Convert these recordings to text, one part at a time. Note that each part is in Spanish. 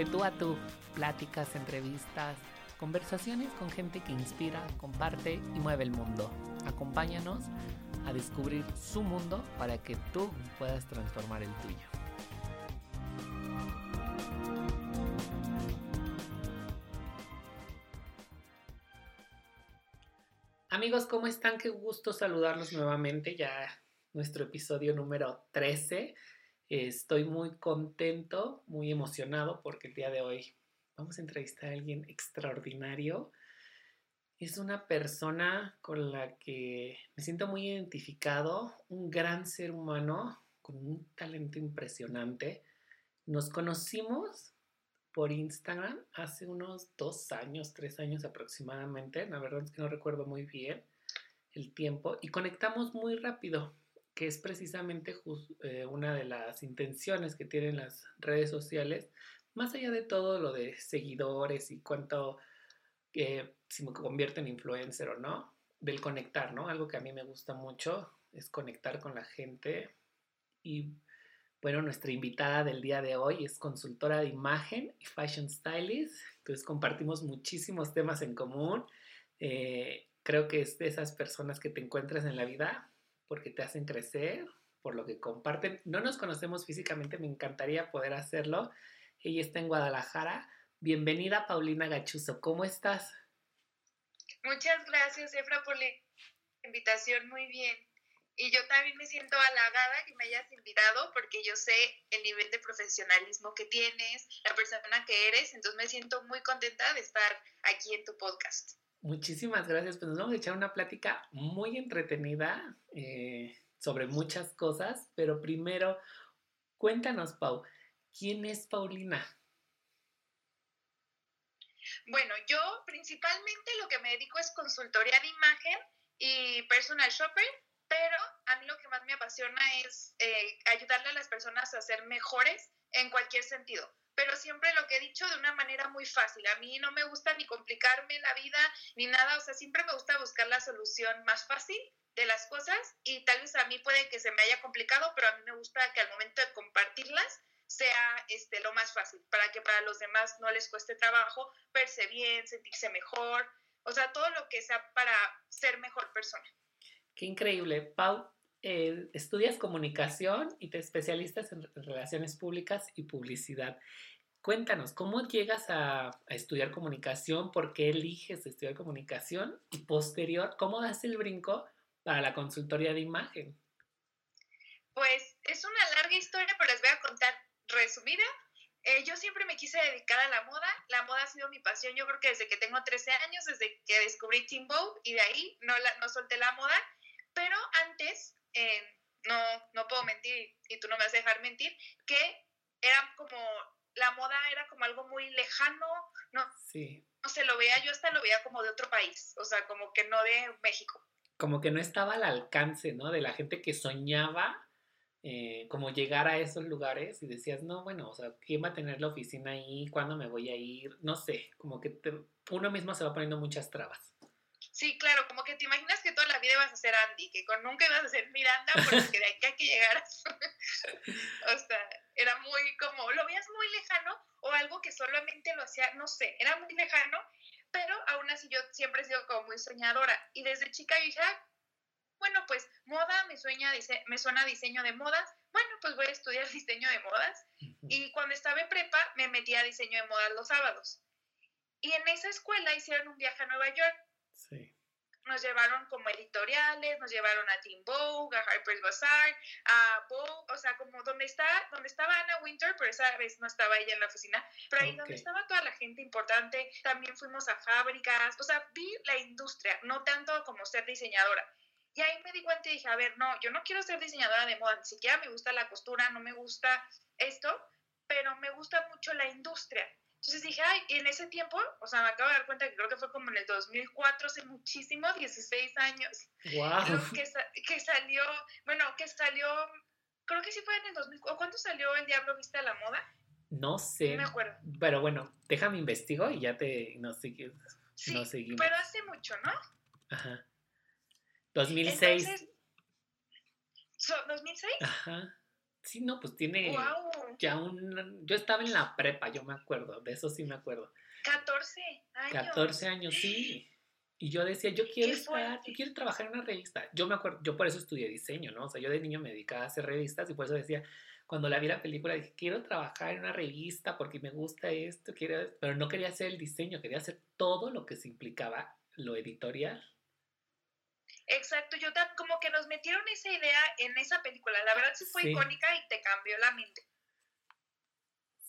de tú a tú, pláticas, entrevistas, conversaciones con gente que inspira, comparte y mueve el mundo. Acompáñanos a descubrir su mundo para que tú puedas transformar el tuyo. Amigos, ¿cómo están? Qué gusto saludarlos nuevamente. Ya nuestro episodio número 13. Estoy muy contento, muy emocionado porque el día de hoy vamos a entrevistar a alguien extraordinario. Es una persona con la que me siento muy identificado, un gran ser humano con un talento impresionante. Nos conocimos por Instagram hace unos dos años, tres años aproximadamente. La verdad es que no recuerdo muy bien el tiempo y conectamos muy rápido que es precisamente eh, una de las intenciones que tienen las redes sociales, más allá de todo lo de seguidores y cuánto eh, si me en influencer o no, del conectar, ¿no? Algo que a mí me gusta mucho es conectar con la gente y bueno, nuestra invitada del día de hoy es consultora de imagen y fashion stylist, entonces compartimos muchísimos temas en común. Eh, creo que es de esas personas que te encuentras en la vida porque te hacen crecer, por lo que comparten. No nos conocemos físicamente, me encantaría poder hacerlo. Ella está en Guadalajara. Bienvenida, Paulina Gachuzo. ¿Cómo estás? Muchas gracias, Efra, por la invitación. Muy bien. Y yo también me siento halagada que me hayas invitado porque yo sé el nivel de profesionalismo que tienes, la persona que eres, entonces me siento muy contenta de estar aquí en tu podcast. Muchísimas gracias. Pues nos vamos a echar una plática muy entretenida eh, sobre muchas cosas, pero primero, cuéntanos, Pau, ¿quién es Paulina? Bueno, yo principalmente lo que me dedico es consultoría de imagen y personal shopper, pero a mí lo que más me apasiona es eh, ayudarle a las personas a ser mejores en cualquier sentido pero siempre lo que he dicho de una manera muy fácil. A mí no me gusta ni complicarme la vida ni nada, o sea, siempre me gusta buscar la solución más fácil de las cosas y tal vez a mí puede que se me haya complicado, pero a mí me gusta que al momento de compartirlas sea este, lo más fácil, para que para los demás no les cueste trabajo verse bien, sentirse mejor, o sea, todo lo que sea para ser mejor persona. Qué increíble. Pau, eh, estudias comunicación y te especialistas en relaciones públicas y publicidad. Cuéntanos, ¿cómo llegas a, estudiar comunicación? ¿Por qué eliges estudiar comunicación? Y posterior, ¿cómo das el brinco para la consultoría de imagen? Pues es una larga historia, pero les voy a contar resumida. Eh, yo siempre me quise dedicar a la moda. La moda ha sido mi pasión, yo creo que desde que tengo 13 años, desde que descubrí Team Vogue y de ahí no, solté la moda. Antes eh, no, no puedo mentir y tú no me vas a dejar mentir, que era como, la moda era como algo muy lejano, no, sí. no se lo veía, yo hasta lo veía como de otro país, o sea, como que no de México. Como que no estaba al alcance, ¿no? De la gente que soñaba eh, como llegar a esos lugares y decías, no, bueno, o sea, ¿quién va a tener la oficina ahí? ¿Cuándo me voy a ir? No sé, como que uno mismo se va poniendo muchas trabas. Sí, claro, como que te imaginas que toda la vida vas a ser Andy, que con nunca ibas a ser Miranda, porque de aquí hay que llegar. o sea, era muy como, lo veías muy lejano o algo que solamente lo hacía, no sé, era muy lejano, pero aún así yo siempre he sido como muy soñadora. Y desde chica yo dije, ah, bueno, pues moda me, sueña, me suena diseño de modas, bueno, pues voy a estudiar diseño de modas. Y cuando estaba en prepa me metí a diseño de modas los sábados. Y en esa escuela hicieron un viaje a Nueva York Sí. Nos llevaron como editoriales, nos llevaron a Team Vogue, a Harper's Bazaar, a Vogue, o sea, como donde, está, donde estaba Anna Winter, pero esa vez no estaba ella en la oficina, pero ahí donde estaba toda la gente importante, también fuimos a fábricas, o sea, vi la industria, no tanto como ser diseñadora. Y ahí me di cuenta y dije, a ver, no, yo no quiero ser diseñadora de moda, ni siquiera me gusta la costura, no me gusta esto, pero me gusta mucho la industria. Entonces dije, ay, en ese tiempo, o sea, me acabo de dar cuenta que creo que fue como en el 2004, hace muchísimo, 16 años. Wow. Que, que salió, bueno, que salió, creo que sí fue en el 2004. ¿Cuándo salió El Diablo Viste a la Moda? No sé. No me acuerdo. Pero bueno, déjame investigo y ya te nos, seguimos. Sí, pero hace mucho, ¿no? Ajá. 2006. Entonces, ¿2006? Ajá. Sí, no, pues tiene. ¡Wow! Ya un, yo estaba en la prepa, yo me acuerdo, de eso sí me acuerdo. 14 años. 14 años, sí. Y yo decía, yo quiero estar, yo quiero trabajar en una revista. Yo me acuerdo, yo por eso estudié diseño, ¿no? O sea, yo de niño me dedicaba a hacer revistas y por eso decía, cuando la vi la película, dije, quiero trabajar en una revista porque me gusta esto, quiero, pero no quería hacer el diseño, quería hacer todo lo que se implicaba lo editorial. Exacto, yo como que nos metieron esa idea en esa película. La verdad sí fue icónica y te cambió la mente.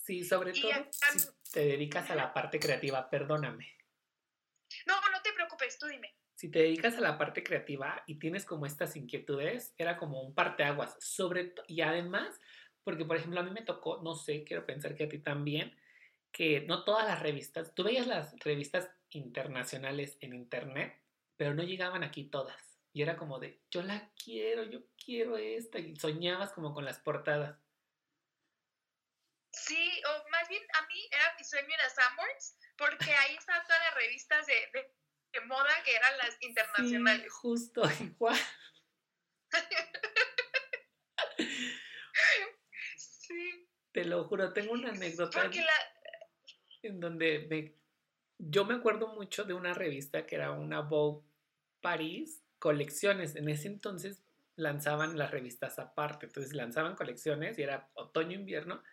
Sí, sobre todo si te dedicas a la parte creativa, perdóname. No, no te preocupes, tú dime. Si te dedicas a la parte creativa y tienes como estas inquietudes, era como un parteaguas. Sobre y además, porque por ejemplo a mí me tocó, no sé, quiero pensar que a ti también, que no todas las revistas, tú veías las revistas internacionales en internet, pero no llegaban aquí todas. Y era como de, yo la quiero, yo quiero esta. Y soñabas como con las portadas. Sí, o más bien a mí era mi sueño las Sanborns, porque ahí están todas las revistas de, moda que eran las internacionales. Sí, justo igual. sí. Te lo juro, tengo una anécdota en donde yo me acuerdo mucho de una revista que era una Vogue París colecciones. En ese entonces lanzaban las revistas aparte, entonces lanzaban colecciones y era otoño-invierno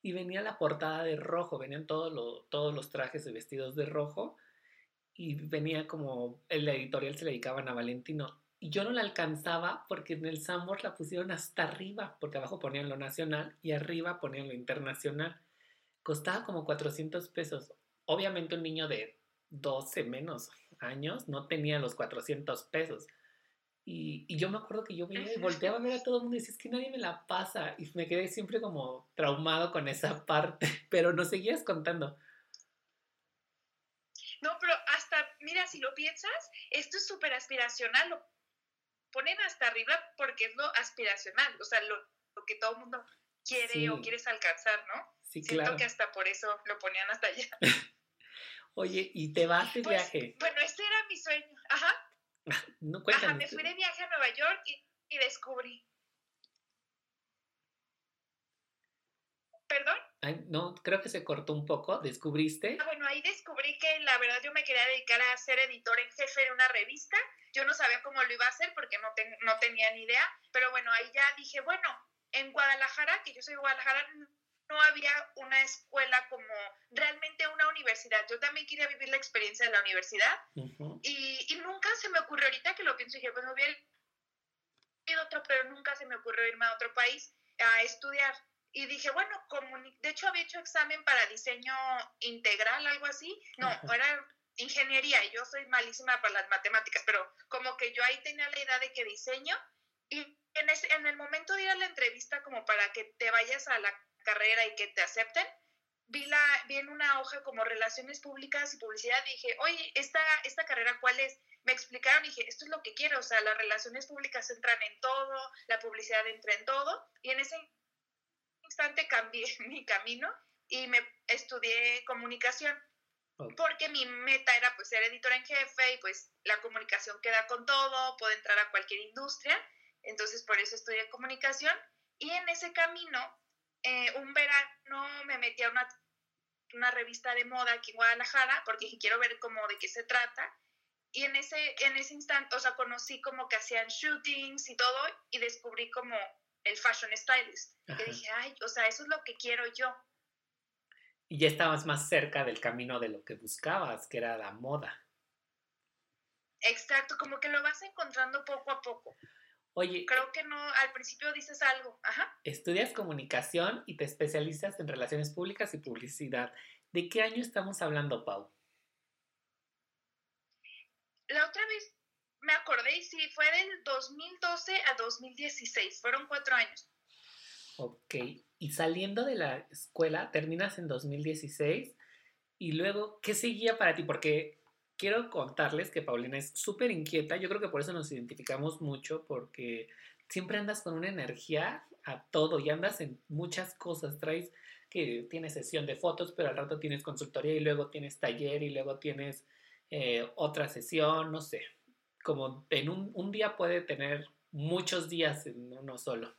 y venía la portada de rojo, venían todos, todos los trajes y vestidos de rojo y venía como el editorial se le dedicaban a Valentino. Y yo no la alcanzaba porque en el Sambor la pusieron hasta arriba, porque abajo ponían lo nacional y arriba ponían lo internacional. Costaba como 400 pesos. Obviamente un niño de 12 menos años no tenía los 400 pesos. Y, yo me acuerdo que yo veía y volteaba a ver a todo el mundo y decía, es que nadie me la pasa. Y me quedé siempre como traumado con esa parte, pero no seguías contando. No, pero hasta, mira, si lo piensas, esto es súper aspiracional, lo ponen hasta arriba porque es lo aspiracional, o sea, lo, que todo el mundo quiere o quieres alcanzar, ¿no? Sí, Siento que hasta por eso lo ponían hasta allá. Oye, ¿y te vas de pues, viaje? Bueno, este era mi sueño. Ajá. No, Ajá, me fui de viaje a Nueva York y, descubrí. ¿Perdón? no, creo que se cortó un poco. ¿Descubriste? Ah, bueno, ahí descubrí que la verdad yo me quería dedicar a ser editor en jefe de una revista. Yo no sabía cómo lo iba a hacer porque no, no tenía ni idea. Pero bueno, ahí ya dije, bueno, en Guadalajara, que yo soy de Guadalajara, no había una escuela como realmente una universidad. Yo también quería vivir la experiencia de la universidad y, nunca se me ocurrió, ahorita que lo pienso, dije, bueno, hubiera ido otro, pero nunca se me ocurrió irme a otro país a estudiar. Y dije, bueno, de hecho había hecho examen para diseño integral, algo así. No, era ingeniería y yo soy malísima para las matemáticas, pero como que yo ahí tenía la idea de que diseño y en, en el momento de ir a la entrevista como para que te vayas a la carrera y que te acepten, vi, la, vi en una hoja como relaciones públicas y publicidad, dije, oye, esta, esta carrera, ¿cuál es? Me explicaron y dije, esto es lo que quiero, o sea, las relaciones públicas entran en todo, la publicidad entra en todo, y en ese instante cambié mi camino y me estudié comunicación. Porque mi meta era pues ser editora en jefe y pues la comunicación queda con todo, puede entrar a cualquier industria. Entonces por eso estudié comunicación y en ese camino eh, un verano me metí a una, una, revista de moda aquí en Guadalajara porque quiero ver cómo de qué se trata. Y en ese, en ese instante, o sea, conocí como que hacían shootings y todo y descubrí como el fashion stylist. Que dije, ay, o sea, eso es lo que quiero yo. Y ya estabas más cerca del camino de lo que buscabas, que era la moda. Exacto, como que lo vas encontrando poco a poco. Oye. Creo que no, al principio dices algo. Ajá. Estudias comunicación y te especializas en relaciones públicas y publicidad. ¿De qué año estamos hablando, Pau? La otra vez me acordé y sí, fue del 2012 a 2016. Fueron cuatro años. Ok. Y saliendo de la escuela, terminas en 2016. Y luego, ¿qué seguía para ti? Porque quiero contarles que Paulina es súper inquieta. Yo creo que por eso nos identificamos mucho, porque siempre andas con una energía a todo y andas en muchas cosas. Traes que tienes sesión de fotos, pero al rato tienes consultoría y luego tienes taller y luego tienes eh, otra sesión, no sé. Como en un, un día puede tener muchos días en uno solo.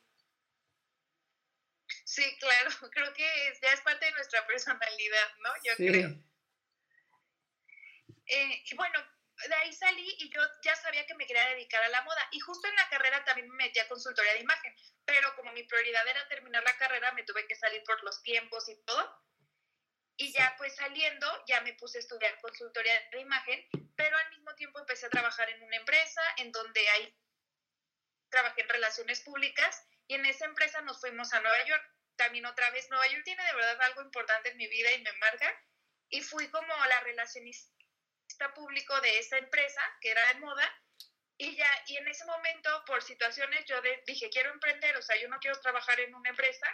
Sí, claro, creo que ya es parte de nuestra personalidad, ¿no? Yo creo. Eh, y bueno, de ahí salí y yo ya sabía que me quería dedicar a la moda. Y justo en la carrera también me metí a consultoría de imagen, pero como mi prioridad era terminar la carrera, me tuve que salir por los tiempos y todo. Y ya pues saliendo, ya me puse a estudiar consultoría de imagen, pero al mismo tiempo empecé a trabajar en una empresa en donde ahí trabajé en relaciones públicas y en esa empresa nos fuimos a Nueva York. También otra vez, Nueva York tiene de verdad algo importante en mi vida y me marca. Y fui como la relacionista público de esa empresa, que era de moda, y ya, y en ese momento, por situaciones, yo dije, quiero emprender, o sea, yo no quiero trabajar en una empresa,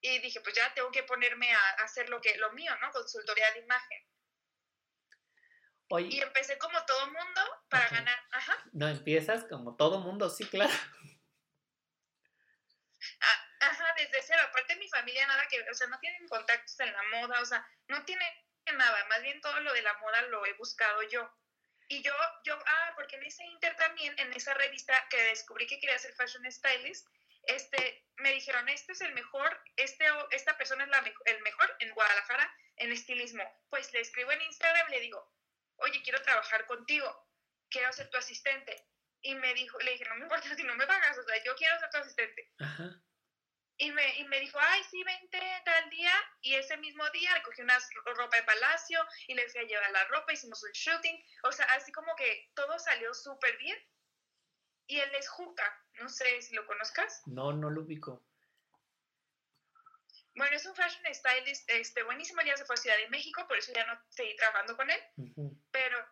y dije, pues ya tengo que ponerme a, hacer lo, que, lo mío, ¿no? Consultoría de imagen. Y empecé como todo mundo para ganar. Ajá. No, empiezas como todo mundo, sí, claro. Ah, ajá, desde cero. Aparte mi familia nada que o sea, no tienen contactos en la moda, o sea, no tiene nada, más bien todo lo de la moda lo he buscado yo. Y yo, yo, ah, porque en ese Inter también, en esa revista que descubrí que quería ser fashion stylist, este, me dijeron, este es el mejor, este, esta persona es la, el mejor en Guadalajara en estilismo. Pues le escribo en Instagram le digo, oye, quiero trabajar contigo, quiero ser tu asistente. Y me dijo, le dije, no me importa si no me pagas, o sea, yo quiero ser tu asistente. Y me, y me dijo, ay, sí, vente tal día. Y ese mismo día recogí una ropa de palacio y le fui a llevar la ropa, hicimos un shooting. O sea, así como que todo salió súper bien. Y él es Juca, no sé si lo conozcas. No, no lo ubico. Bueno, es un fashion stylist este, buenísimo, ya se fue a Ciudad de México, por eso ya no seguí trabajando con él. Pero,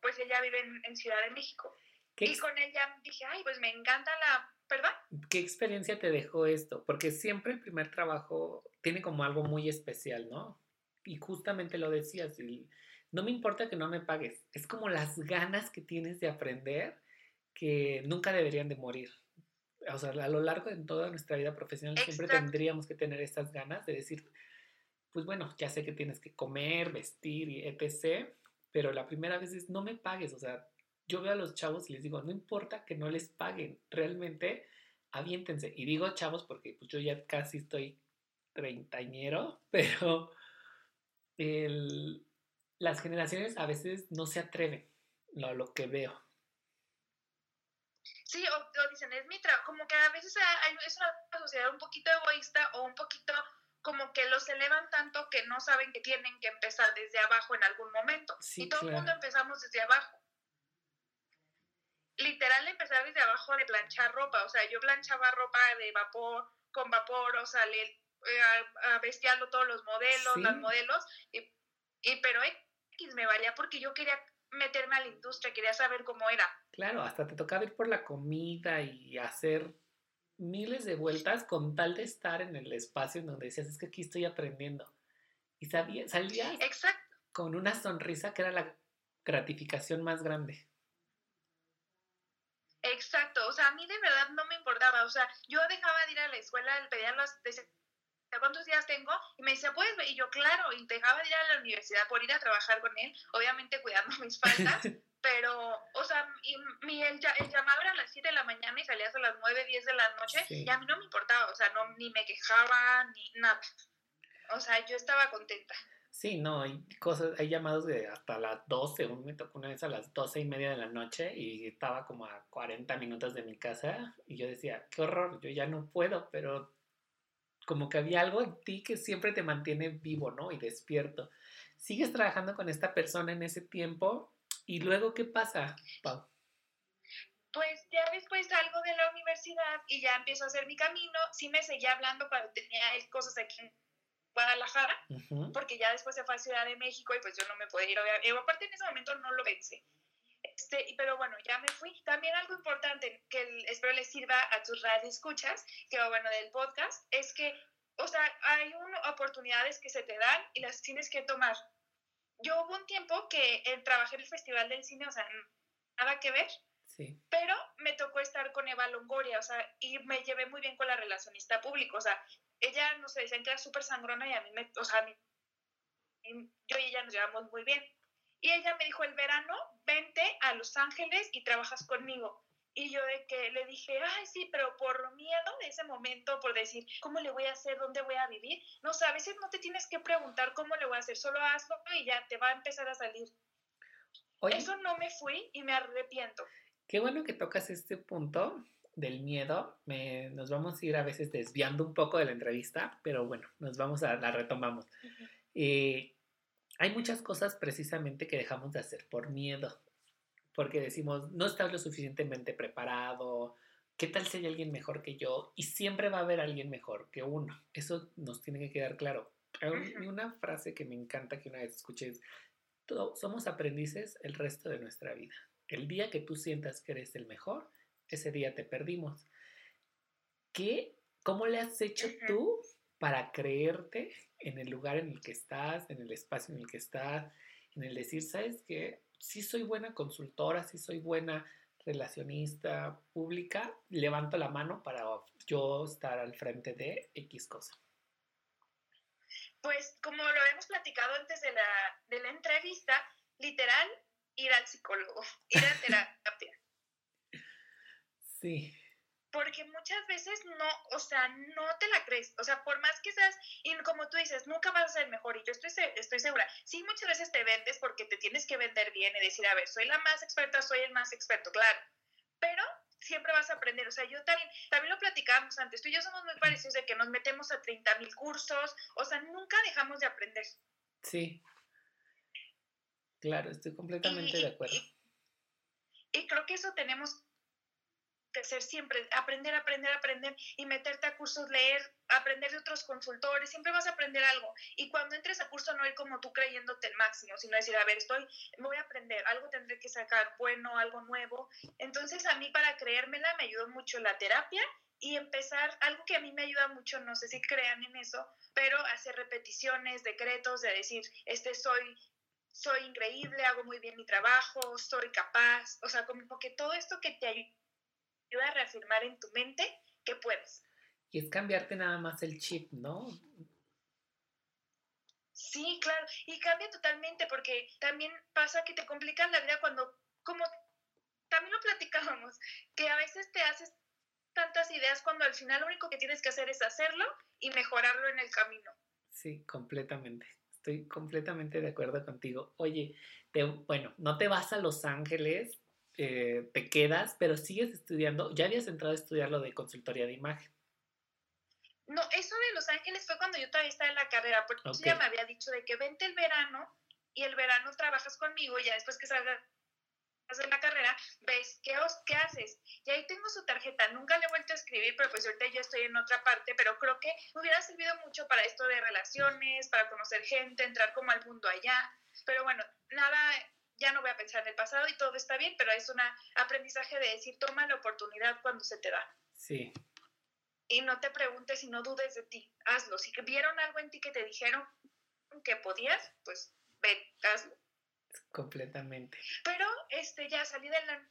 pues ella vive en, Ciudad de México. Y con él ya dije, ay, pues me encanta la ¿Perdón? ¿Qué experiencia te dejó esto? Porque siempre el primer trabajo tiene como algo muy especial, ¿no? Y justamente lo decías, no me importa que no me pagues, es como las ganas que tienes de aprender que nunca deberían de morir. O sea, a lo largo de toda nuestra vida profesional siempre tendríamos que tener estas ganas de decir, pues bueno, ya sé que tienes que comer, vestir y etc., pero la primera vez es no me pagues, o sea, yo veo a los chavos y les digo, no importa que no les paguen, realmente aviéntense. Y digo chavos porque pues, yo ya casi estoy treintañero, pero las generaciones a veces no se atreven, lo, lo que veo. Sí, o, dicen, es mi trabajo, como que a veces hay, es una sociedad un poquito egoísta o un poquito como que los elevan tanto que no saben que tienen que empezar desde abajo en algún momento. y todo el mundo empezamos desde abajo literal empezar desde abajo de planchar ropa, o sea, yo planchaba ropa de vapor, con vapor, o sea, le, eh, a, todos los modelos, los modelos, y, y, pero X me valía porque yo quería meterme a la industria, quería saber cómo era. Claro, hasta te tocaba ir por la comida y hacer miles de vueltas con tal de estar en el espacio en donde decías, es que aquí estoy aprendiendo. Y sabía, salías Exacto. con una sonrisa que era la gratificación más grande. Exacto, o sea, a mí de verdad no me importaba, o sea, yo dejaba de ir a la escuela, pedía las, cuántos días tengo, y me decía, pues, y yo, claro, y dejaba de ir a la universidad por ir a trabajar con él, obviamente cuidando mis faltas, pero, o sea, y, mi, el, llamado era a las 7 de la mañana y salías a las 9, 10 de la noche, y a mí no me importaba, o sea, no, ni me quejaba, ni nada, o sea, yo estaba contenta. Sí, no, hay cosas, hay llamados de hasta las 12, uno me tocó una vez a las 12 y media de la noche y estaba como a 40 minutos de mi casa y yo decía, qué horror, yo ya no puedo, pero como que había algo en ti que siempre te mantiene vivo, ¿no? Y despierto. ¿Sigues trabajando con esta persona en ese tiempo? ¿Y luego qué pasa, Pau? Pues ya después salgo de la universidad y ya empiezo a hacer mi camino. Sí me seguía hablando cuando tenía cosas aquí Guadalajara, porque ya después se fue a Ciudad de México y pues yo no me podía ir. Y aparte en ese momento no lo pensé. Este, pero bueno, ya me fui. También algo importante que espero les sirva a tus radio escuchas, que bueno, del podcast, es que, o sea, hay oportunidades que se te dan y las tienes que tomar. Yo hubo un tiempo que eh, trabajé en el Festival del Cine, o sea, nada que ver, sí. pero me tocó estar con Eva Longoria, o sea, y me llevé muy bien con la relacionista pública, o sea, ella, no sé, decían que era súper sangrona y a mí me, o sea, yo y ella nos llevamos muy bien. Y ella me dijo, el verano, vente a Los Ángeles y trabajas conmigo. Y yo de que le dije, ay, sí, pero por miedo de ese momento, por decir, ¿cómo le voy a hacer? ¿Dónde voy a vivir? No sé, a veces no te tienes que preguntar cómo le voy a hacer, solo hazlo y ya te va a empezar a salir. Eso no me fui y me arrepiento. Qué bueno que tocas este punto del miedo. Me, nos vamos a ir a veces desviando un poco de la entrevista, pero bueno, nos vamos a la retomamos. Eh, hay muchas cosas precisamente que dejamos de hacer por miedo porque decimos, no estás lo suficientemente preparado, ¿qué tal si hay alguien mejor que yo? Y siempre va a haber alguien mejor que uno. Eso nos tiene que quedar claro. Hay una frase que me encanta que una vez escuché es, somos aprendices el resto de nuestra vida. El día que tú sientas que eres el mejor, ese día te perdimos. ¿Qué, ¿Cómo le has hecho tú para creerte en el lugar en el que estás, en el espacio en el que estás, en el decir, ¿sabes qué? si soy buena consultora, si soy buena relacionista pública, levanto la mano para yo estar al frente de X cosa. Pues como lo hemos platicado antes de la, de la entrevista, literal, ir al psicólogo, ir a terapia. Sí porque muchas veces no, o sea, no te la crees, o sea, por más que seas, y como tú dices, nunca vas a ser mejor, y yo estoy, estoy segura, sí, muchas veces te vendes porque te tienes que vender bien y decir, a ver, soy la más experta, soy el más experto, claro, pero siempre vas a aprender, o sea, yo también, también lo platicábamos antes, tú y yo somos muy parecidos de que nos metemos a 30 mil cursos, o sea, nunca dejamos de aprender. Sí, claro, estoy completamente de acuerdo. y creo que eso tenemos que ser siempre, aprender, aprender, aprender y meterte a cursos, leer, aprender de otros consultores, siempre vas a aprender algo. Y cuando entres a curso no ir como tú creyéndote el máximo, sino decir, a ver, estoy, voy a aprender, algo tendré que sacar bueno, algo nuevo. Entonces a mí para creérmela me ayudó mucho la terapia y empezar, algo que a mí me ayuda mucho, no sé si crean en eso, pero hacer repeticiones, decretos, de decir, este soy soy increíble, hago muy bien mi trabajo, soy capaz, o sea, como que todo esto que te ayuda ayuda a reafirmar en tu mente que puedes. Y es cambiarte nada más el chip, ¿no? Sí, claro, y cambia totalmente porque también pasa que te complican la vida cuando, como también lo platicábamos, que a veces te haces tantas ideas cuando al final lo único que tienes que hacer es hacerlo y mejorarlo en el camino. Sí, completamente. Estoy completamente de acuerdo contigo. Oye, bueno, no te vas a Los Ángeles eh, te quedas, pero sigues estudiando. Ya habías entrado a estudiar lo de consultoría de imagen. No, eso de Los Ángeles fue cuando yo todavía estaba en la carrera, porque ya me había dicho de que vente el verano y el verano trabajas conmigo y ya después que salgas de la carrera, ves qué, qué haces. Y ahí tengo su tarjeta. Nunca le he vuelto a escribir, pero pues ahorita yo estoy en otra parte, pero creo que me hubiera servido mucho para esto de relaciones, para conocer gente, entrar como al mundo allá. Pero bueno, nada, ya no voy a pensar en el pasado y todo está bien, pero es un aprendizaje de decir, toma la oportunidad cuando se te da. Sí. Y no te preguntes y no dudes de ti, hazlo. Si vieron algo en ti que te dijeron que podías, pues ven, hazlo. Completamente. Pero este, ya salí de la,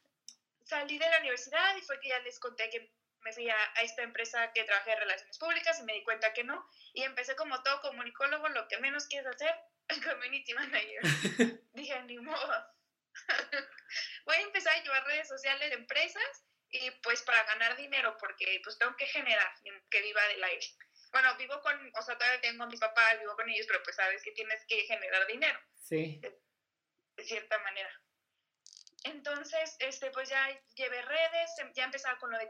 salí de la universidad y fue que ya les conté que me fui a, a, esta empresa que trabajé en relaciones públicas y me di cuenta que no. Y empecé como todo comunicólogo, lo que menos quieres hacer, community manager. Dije, ni modo. Voy a empezar a llevar redes sociales de empresas y pues para ganar dinero, porque pues tengo que generar que viva del aire. Bueno, vivo con, o sea, todavía tengo a mis papás, vivo con ellos, pero pues sabes que tienes que generar dinero. Sí. De, de cierta manera. Entonces, este, pues ya llevé redes, ya empezaba con lo de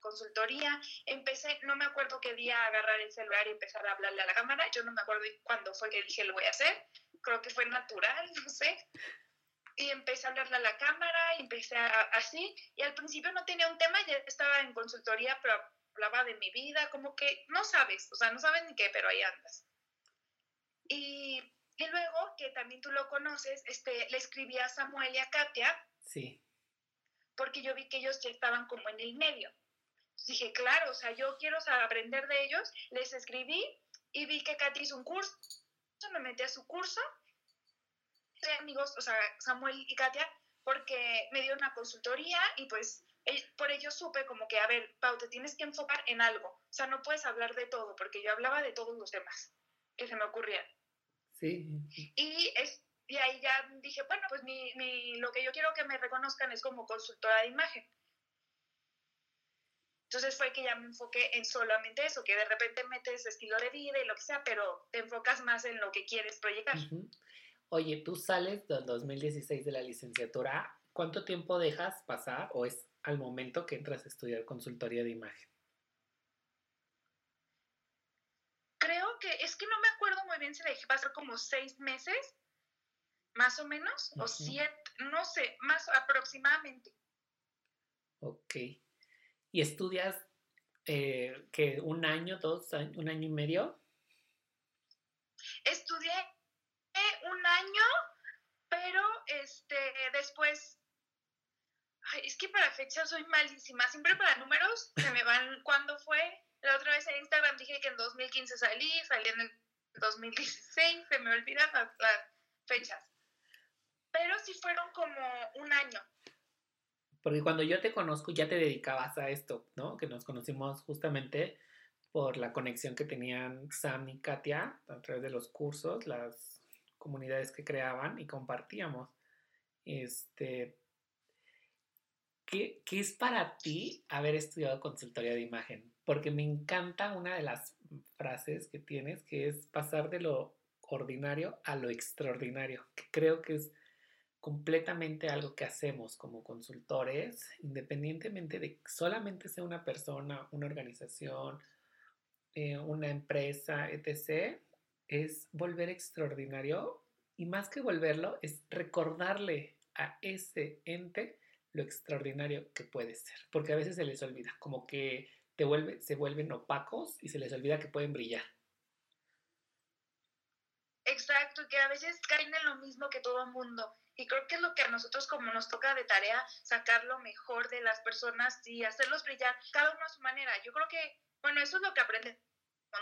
consultoría, empecé, no me acuerdo qué día agarrar el celular y empezar a hablarle a la cámara, yo no me acuerdo cuándo fue que dije lo voy a hacer, creo que fue natural, no sé, y empecé a hablarle a la cámara, y empecé a, así, y al principio no tenía un tema, ya estaba en consultoría, pero hablaba de mi vida, como que no sabes, o sea, no sabes ni qué, pero ahí andas. Y, y luego, que también tú lo conoces, este, le escribí a Samuel y a Katia. Sí. Porque yo vi que ellos ya estaban como en el medio dije, claro, o sea, yo quiero aprender de ellos, les escribí y vi que Katy hizo un curso, me metí a su curso, amigos, o sea, Samuel y Katia, porque me dio una consultoría y pues por ello supe como que, a ver, Pau, te tienes que enfocar en algo, o sea, no puedes hablar de todo, porque yo hablaba de todos los temas que se me ocurrían. Sí. Y, es, y ahí ya dije, bueno, pues mi, mi, lo que yo quiero que me reconozcan es como consultora de imagen. Entonces fue que ya me enfoqué en solamente eso, que de repente metes estilo de vida y lo que sea, pero te enfocas más en lo que quieres proyectar. Oye, tú sales del 2016 de la licenciatura, ¿cuánto tiempo dejas pasar o es al momento que entras a estudiar consultoría de imagen? Creo que, es que no me acuerdo muy bien si dejé pasar como seis meses, más o menos, o siete, no sé, más aproximadamente. Ok. ¿Y estudias eh, que un año, dos, un año y medio? Estudié un año, pero este después, es que para fechas soy malísima, siempre para números se me van cuando fue. La otra vez en Instagram dije que en 2015 salí, salí en el 2016, se me olvidan las fechas. Pero sí fueron como un año. Porque cuando yo te conozco ya te dedicabas a esto, ¿no? Que nos conocimos justamente por la conexión que tenían Sam y Katia a través de los cursos, las comunidades que creaban y compartíamos. Este, ¿qué, ¿Qué es para ti haber estudiado consultoría de imagen? Porque me encanta una de las frases que tienes, que es pasar de lo ordinario a lo extraordinario, que creo que es completamente algo que hacemos como consultores, independientemente de que solamente sea una persona, una organización, eh, una empresa, etc., es volver extraordinario y más que volverlo, es recordarle a ese ente lo extraordinario que puede ser, porque a veces se les olvida, como que te se vuelven opacos y se les olvida que pueden brillar. Exacto, que a veces caen en lo mismo que todo el mundo. Y creo que es lo que a nosotros como nos toca de tarea, sacar lo mejor de las personas y hacerlos brillar, cada uno a su manera. Yo creo que, bueno, eso es lo que aprende,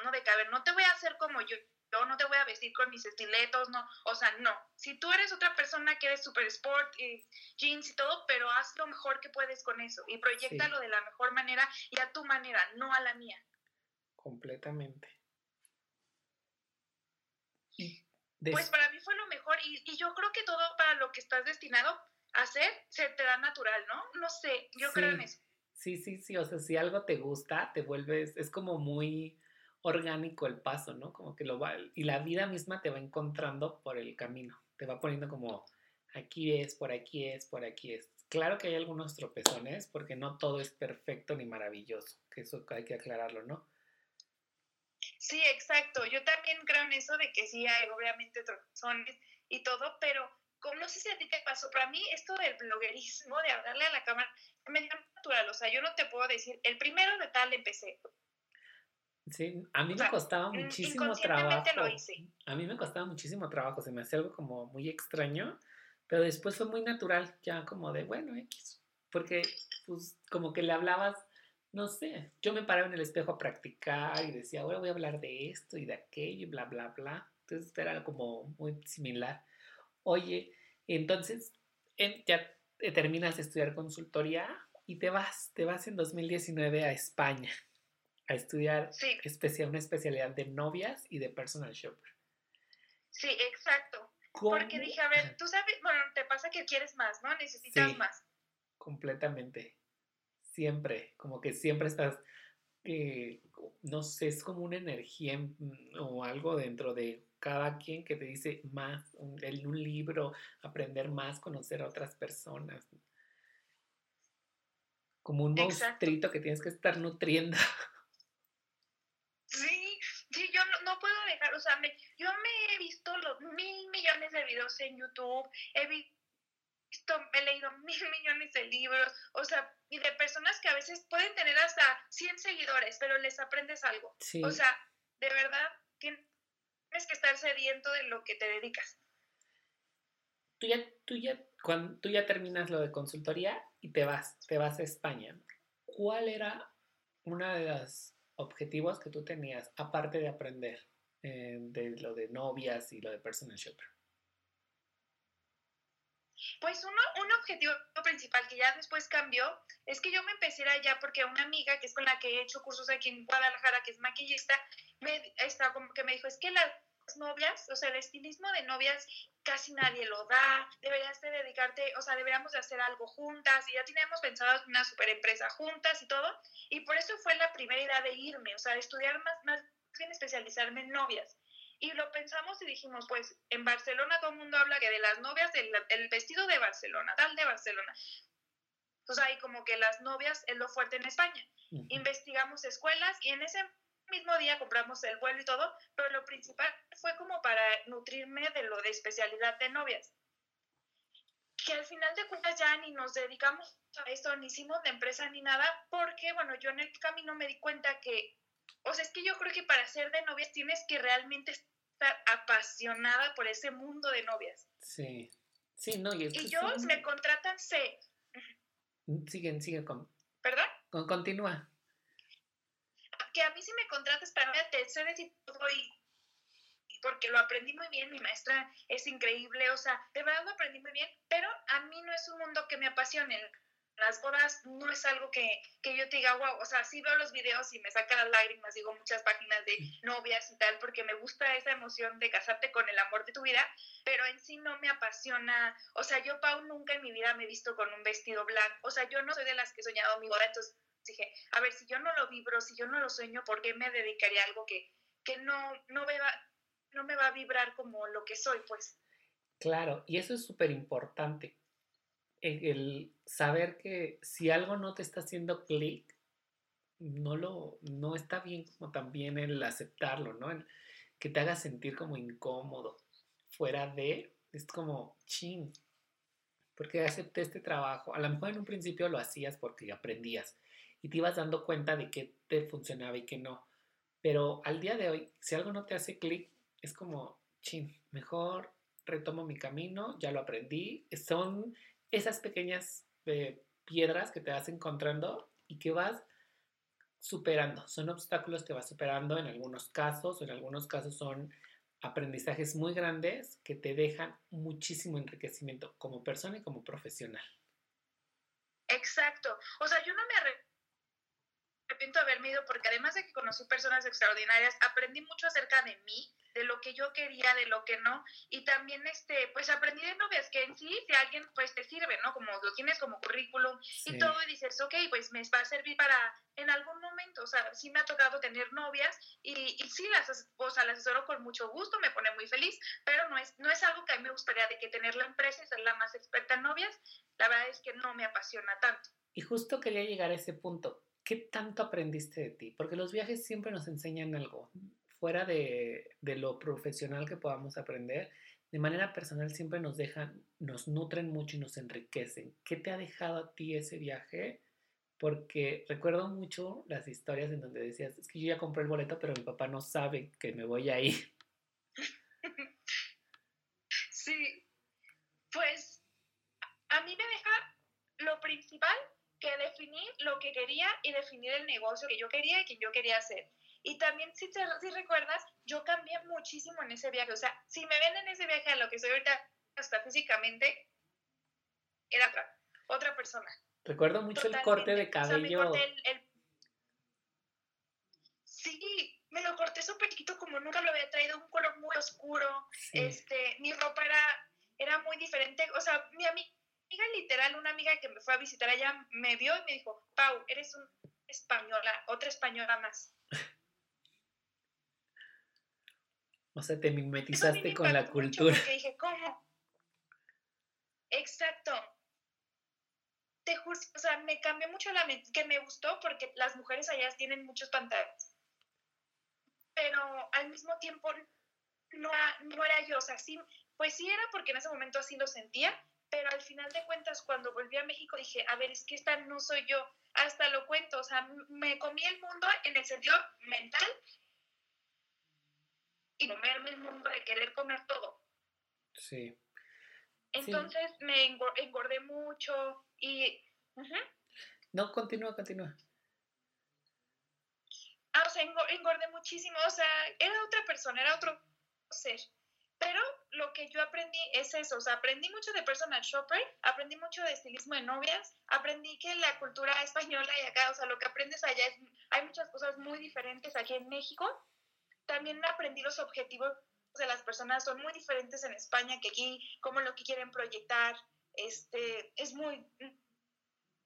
¿no? De que, a ver, no te voy a hacer como yo, yo no te voy a vestir con mis estiletos, no, o sea, no. Si tú eres otra persona que eres super sport, y jeans y todo, pero haz lo mejor que puedes con eso y proyectalo de la mejor manera y a tu manera, no a la mía. Completamente. Pues para mí fue lo mejor y, yo creo que todo para lo que estás destinado a hacer se te da natural, ¿no? No sé, yo creo en eso. Sí, sí, sí, o sea, si algo te gusta, te vuelves, es como muy orgánico el paso, ¿no? Como que lo va, y la vida misma te va encontrando por el camino, te va poniendo como, aquí es, por aquí es, por aquí es. Claro que hay algunos tropezones, porque no todo es perfecto ni maravilloso, que eso hay que aclararlo, ¿no? Sí, exacto. Yo también creo en eso de que sí hay obviamente tropezones y todo, pero como no sé si a ti te pasó, para mí esto del bloguerismo, de hablarle a la cámara, me dio natural. O sea, yo no te puedo decir, el primero de tal empecé. Sí, a mí me costaba muchísimo trabajo. A mí me costaba muchísimo trabajo, se me hacía algo como muy extraño, pero después fue muy natural, ya como de, bueno, X, porque pues como que le hablabas no sé, yo me paraba en el espejo a practicar y decía, ahora voy a hablar de esto y de aquello y bla, bla, bla. Entonces era como muy similar. Oye, entonces ya terminas de estudiar consultoría y te vas, te vas en 2019 a España a estudiar especial, una especialidad de novias y de personal shopper. Sí, exacto. Porque dije, a ver, tú sabes, bueno, te pasa que quieres más, ¿no? Necesitas más. Completamente siempre, como que siempre estás, eh, no sé, es como una energía mm, o algo dentro de cada quien que te dice más, en un libro, aprender más, conocer a otras personas. Como un monstruito que tienes que estar nutriendo. Sí, sí, yo no, puedo dejar, o sea, yo me he visto los mil millones de videos en YouTube, he visto he leído mil millones de libros, o sea, y de personas que a veces pueden tener hasta 100 seguidores, pero les aprendes algo. O sea, de verdad, tienes que estar sediento de lo que te dedicas. Tú ya, tú ya, cuando tú ya terminas lo de consultoría y te vas, te vas a España. ¿Cuál era uno de los objetivos que tú tenías, aparte de aprender eh, de lo de novias y lo de personal shopper? Pues uno, un objetivo principal que ya después cambió es que yo me empecé a allá porque una amiga que es con la que he hecho cursos aquí en Guadalajara, que es maquillista, me, está como que me dijo, es que la novias, o sea, el estilismo de novias casi nadie lo da, deberías de dedicarte, o sea, deberíamos de hacer algo juntas y ya teníamos pensado una super empresa juntas y todo, y por eso fue la primera idea de irme, o sea, estudiar más, más bien especializarme en novias. Y lo pensamos y dijimos, pues en Barcelona todo el mundo habla que de las novias, del el vestido de Barcelona, tal de Barcelona. Pues ahí como que las novias es lo fuerte en España. Investigamos escuelas y en ese mismo día compramos el vuelo y todo, pero lo principal fue como para nutrirme de lo de especialidad de novias. Que al final de cuentas ya ni nos dedicamos a esto, ni hicimos de empresa ni nada, porque bueno, yo en el camino me di cuenta que, o sea, es que yo creo que para ser de novias tienes que realmente estar apasionada por ese mundo de novias. Sí, sí, no, y, y yo me contratan, sé. Siguen, siguen con... ¿Perdón? Con, continúa que a mí si me contratas para te sé decir todo y porque lo aprendí muy bien, mi maestra es increíble, o sea, de verdad lo aprendí muy bien, pero a mí no es un mundo que me apasione. Las bodas no es algo que, que yo te diga, wow, o sea, sí veo los videos y me saca las lágrimas, digo muchas páginas de novias y tal, porque me gusta esa emoción de casarte con el amor de tu vida, pero en sí no me apasiona, o sea, yo, Pau, nunca en mi vida me he visto con un vestido blanco, o sea, yo no soy de las que he soñado mi boda, entonces dije, a ver, si yo no lo vibro, si yo no lo sueño, ¿por qué me dedicaría a algo que, que no, no, me va, no me va a vibrar como lo que soy, pues? Claro, y eso es súper importante. El, saber que si algo no te está haciendo clic, no lo, no está bien como también el aceptarlo, ¿no? que te haga sentir como incómodo. Fuera de, es como, ching, porque acepté este trabajo. A lo mejor en un principio lo hacías porque aprendías, y te ibas dando cuenta de qué te funcionaba y qué no. Pero al día de hoy, si algo no te hace clic, es como, chin, mejor retomo mi camino, ya lo aprendí. Son esas pequeñas eh, piedras que te vas encontrando y que vas superando. Son obstáculos que vas superando en algunos casos, o en algunos casos son aprendizajes muy grandes que te dejan muchísimo enriquecimiento como persona y como profesional. Exacto. O sea, yo no me de haberme ido porque además de que conocí personas extraordinarias, aprendí mucho acerca de mí, de lo que yo quería, de lo que no, y también este, pues aprendí de novias que en sí, si alguien pues te sirve, ¿no? Como lo tienes como currículum y todo, y dices, ok, pues me va a servir para en algún momento, o sea, sí me ha tocado tener novias y, y sí, las, o sea, las asesoro con mucho gusto, me pone muy feliz, pero no es, no es algo que a mí me gustaría de que tener la empresa y ser la más experta en novias, la verdad es que no me apasiona tanto. Y justo quería llegar a ese punto. ¿Qué tanto aprendiste de ti? Porque los viajes siempre nos enseñan algo. Fuera de, lo profesional que podamos aprender, de manera personal siempre nos dejan, nos nutren mucho y nos enriquecen. ¿Qué te ha dejado a ti ese viaje? Porque recuerdo mucho las historias en donde decías, es que yo ya compré el boleto, pero mi papá no sabe que me voy a ir. Sí, pues a mí me deja lo principal que definir lo que quería y definir el negocio que yo quería y que yo quería hacer. Y también, si, te, si recuerdas, yo cambié muchísimo en ese viaje. O sea, si me ven en ese viaje a lo que soy ahorita, hasta físicamente, era otra, otra persona. Recuerdo mucho el corte de cabello. Sí, me lo corté súper chiquito como nunca lo había traído, un color muy oscuro. Este, mi ropa era, era muy diferente. O sea, mi amiga amiga literal, una amiga que me fue a visitar allá, me vio y me dijo, Pau, eres una española, otra española más. O sea, te mimetizaste con la cultura. Porque dije, ¿cómo? Exacto. Te juro, o sea, me cambió mucho la mente, que me gustó porque las mujeres allá tienen muchos pantalones. Pero al mismo tiempo no, no era yo, o sea, sí, pues sí era porque en ese momento así lo sentía, pero al final de cuentas cuando volví a México dije, a ver, es que esta no soy yo, hasta lo cuento, o sea, me comí el mundo en el sentido mental y comerme el mundo de querer comer todo. Sí. Entonces me engordé mucho y... No, continúa, continúa. Ah, o sea, engordé muchísimo, o sea, era otra persona, era otro ser. Pero lo que yo aprendí es eso, o sea, aprendí mucho de personal shopper, aprendí mucho de estilismo de novias, aprendí que la cultura española y acá, o sea, lo que aprendes allá es, hay muchas cosas muy diferentes aquí en México. También aprendí los objetivos de las personas son muy diferentes en España que aquí, como lo que quieren proyectar, este, es muy,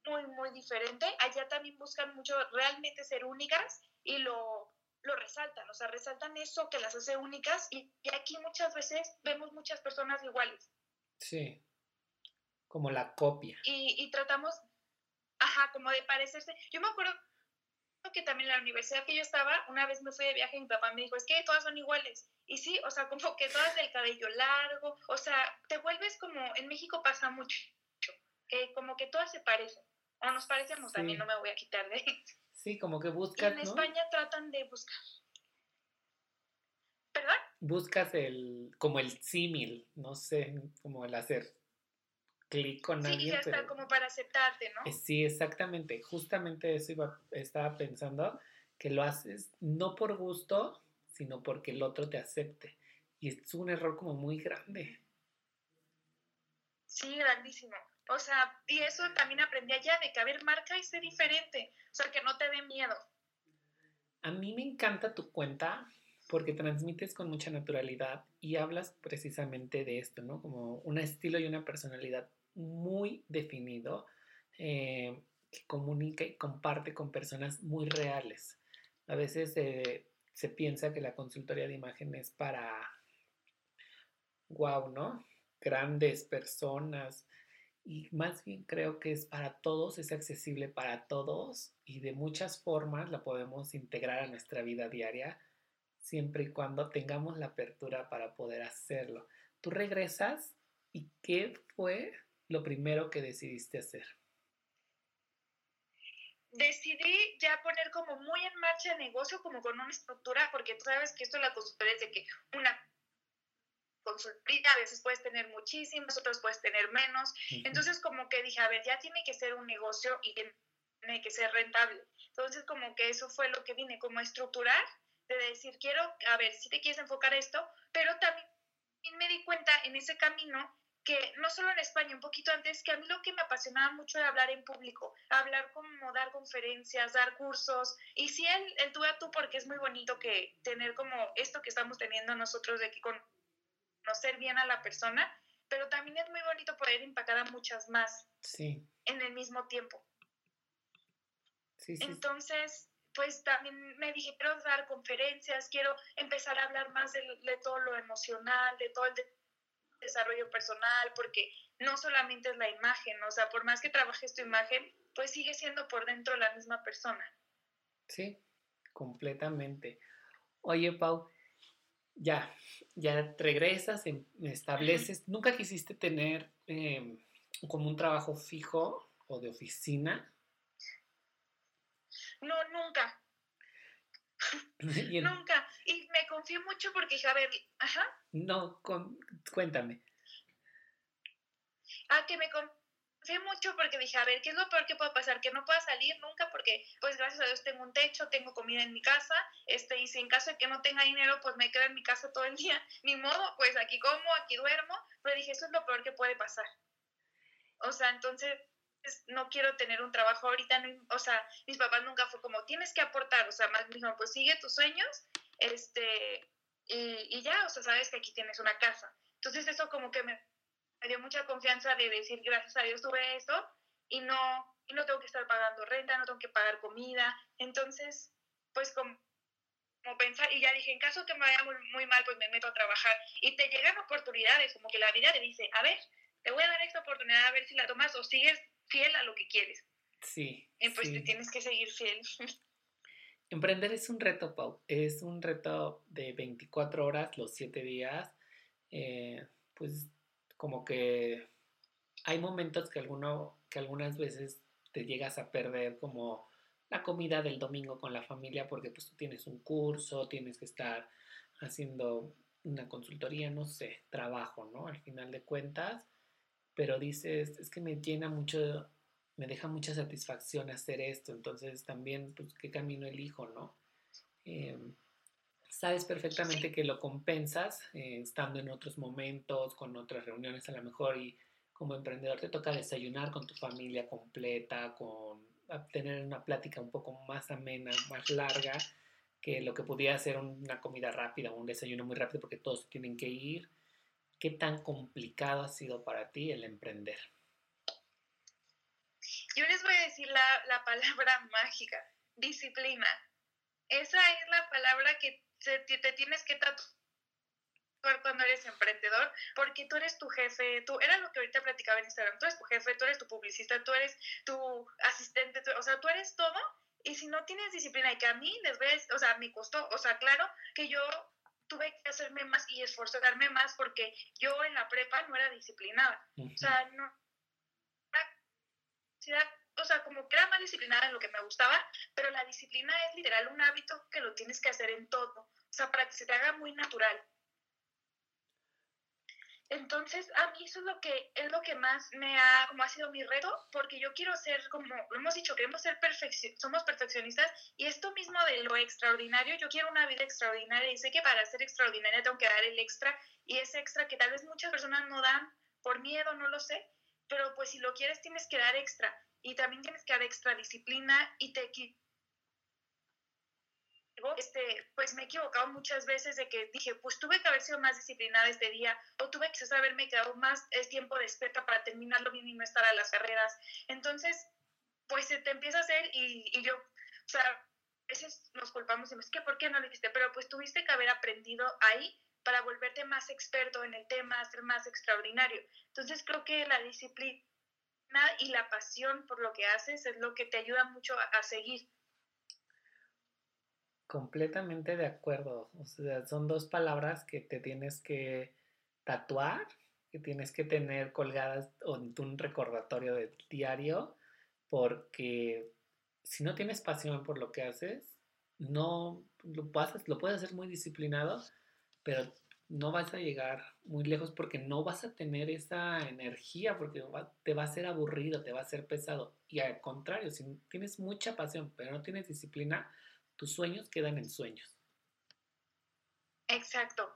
muy, muy diferente. Allá también buscan mucho realmente ser únicas y lo, lo resaltan, o sea, resaltan eso que las hace únicas y, aquí muchas veces vemos muchas personas iguales. Sí, como la copia. Y, y tratamos, ajá, como de parecerse. Yo me acuerdo que también en la universidad que yo estaba, una vez me fui de viaje y mi papá me dijo, es que todas son iguales. Y sí, o sea, como que todas del cabello largo, o sea, te vuelves como, en México pasa mucho, que como que todas se parecen, o nos parecemos, también no me voy a quitar de Sí, como que buscas. en España tratan de buscar. ¿Perdón? Buscas el, como el símil, no sé, como el hacer clic con sí, alguien. Sí, ya está como para aceptarte, ¿no? Sí, exactamente. Justamente eso iba, estaba pensando, que lo haces no por gusto, sino porque el otro te acepte. Y es un error como muy grande. Sí, grandísimo. O sea, y eso también aprendí allá, de que, a ver, marca y sé diferente. O sea, que no te dé miedo. A mí me encanta tu cuenta porque transmites con mucha naturalidad y hablas precisamente de esto, ¿no? Como un estilo y una personalidad muy definido eh, que comunica y comparte con personas muy reales. A veces eh, se piensa que la consultoría de imagen es para, wow, ¿no? Grandes personas, y más bien creo que es para todos, es accesible para todos y de muchas formas la podemos integrar a nuestra vida diaria siempre y cuando tengamos la apertura para poder hacerlo. Tú regresas y ¿qué fue lo primero que decidiste hacer? Decidí ya poner como muy en marcha el negocio, como con una estructura, porque tú sabes que esto es la consultoría de que una consultoría, a veces puedes tener muchísimas, otras puedes tener menos. Entonces como que dije, a ver, ya tiene que ser un negocio y tiene que ser rentable. Entonces como que eso fue lo que vine, como a estructurar, de decir, quiero, a ver, si te quieres enfocar esto, pero también me di cuenta en ese camino que no solo en España, un poquito antes, que a mí lo que me apasionaba mucho era hablar en público, hablar como dar conferencias, dar cursos, y sí el, el tú a tú, porque es muy bonito que tener como esto que estamos teniendo nosotros de que con conocer bien a la persona, pero también es muy bonito poder impactar a muchas más sí. en el mismo tiempo. Sí, sí. Entonces, pues también me dije, quiero dar conferencias, quiero empezar a hablar más de, de todo lo emocional, de todo el desarrollo personal, porque no solamente es la imagen, o sea, por más que trabajes tu imagen, pues sigue siendo por dentro la misma persona. Sí, completamente. Oye, Pau, ya, ya regresas, estableces, ¿nunca quisiste tener em, como un trabajo fijo o de oficina? No, nunca. Nunca. Y me confié mucho porque dije, a ver, ajá. No, cuéntame. Ah, que me confié mucho porque dije, a ver, ¿qué es lo peor que puede pasar? Que no pueda salir nunca porque, pues gracias a Dios tengo un techo, tengo comida en mi casa, este, y si en caso de que no tenga dinero, pues me quedo en mi casa todo el día. Ni modo, pues aquí como, aquí duermo, pero dije, eso es lo peor que puede pasar. O sea, entonces no quiero tener un trabajo ahorita, o sea, mis papás nunca fue como, tienes que aportar, o sea, más bien, pues sigue tus sueños, este, y, y, ya, o sea, sabes que aquí tienes una casa. Entonces eso como que me, me, dio mucha confianza de decir, gracias a Dios tuve esto, y no, y no tengo que estar pagando renta, no tengo que pagar comida, entonces, pues como, como pensar, y ya dije, en caso que me vaya muy, muy mal, pues me meto a trabajar, y te llegan oportunidades, como que la vida te dice, a ver, te voy a dar esta oportunidad a ver si la tomas o sigues fiel a lo que quieres. Sí. Y pues sí. te tienes que seguir fiel. Emprender es un reto, Pau. Es un reto de 24 horas, los 7 días. Eh, pues como que hay momentos que, alguno, que algunas veces te llegas a perder como la comida del domingo con la familia porque pues tú tienes un curso, tienes que estar haciendo una consultoría, no sé, trabajo, ¿no? Al final de cuentas pero dices, es que me llena mucho, me deja mucha satisfacción hacer esto, entonces también, pues, ¿qué camino elijo, no? Eh, sabes perfectamente que lo compensas eh, estando en otros momentos, con otras reuniones a lo mejor, y como emprendedor te toca desayunar con tu familia completa, con tener una plática un poco más amena, más larga, que lo que podía ser una comida rápida, un desayuno muy rápido porque todos tienen que ir. ¿Qué tan complicado ha sido para ti el emprender? Yo les voy a decir la, la palabra mágica, disciplina. Esa es la palabra que te, te tienes que tatuar cuando eres emprendedor, porque tú eres tu jefe, tú, era lo que ahorita platicaba en Instagram, tú eres tu jefe, tú eres tu publicista, tú eres tu asistente, o sea, tú eres todo, y si no tienes disciplina, y que a mí les ves, o sea, me costó, o sea, claro que yo tuve que hacerme más y esforzarme más porque yo en la prepa no era disciplinada, o sea, no, o sea, como que era más disciplinada en lo que me gustaba, pero la disciplina es literal un hábito que lo tienes que hacer en todo, o sea, para que se te haga muy natural. Entonces, a mí eso es lo que es lo que más me ha como ha sido mi reto, porque yo quiero ser como lo hemos dicho, queremos ser perfección, somos perfeccionistas y esto mismo de lo extraordinario, yo quiero una vida extraordinaria y sé que para ser extraordinaria tengo que dar el extra y ese extra que tal vez muchas personas no dan por miedo, no lo sé, pero pues si lo quieres tienes que dar extra y también tienes que dar extra disciplina y te este, pues me he equivocado muchas veces de que dije, pues tuve que haber sido más disciplinada este día o tuve que haberme quedado más tiempo despierta para terminarlo bien y no estar a las carreras. Entonces, pues se te empieza a hacer y, y yo, o sea, a veces nos culpamos y me es que, ¿por qué no lo hiciste? Pero pues tuviste que haber aprendido ahí para volverte más experto en el tema, ser más extraordinario. Entonces creo que la disciplina y la pasión por lo que haces es lo que te ayuda mucho a, seguir. Completamente de acuerdo. O sea, son dos palabras que te tienes que tatuar, que tienes que tener colgadas en un recordatorio de diario, porque si no tienes pasión por lo que haces, no lo, lo puedes hacer muy disciplinado, pero no vas a llegar muy lejos porque no vas a tener esa energía, porque te va a ser aburrido, te va a ser pesado. Y al contrario, si tienes mucha pasión, pero no tienes disciplina, tus sueños quedan en sueños. Exacto.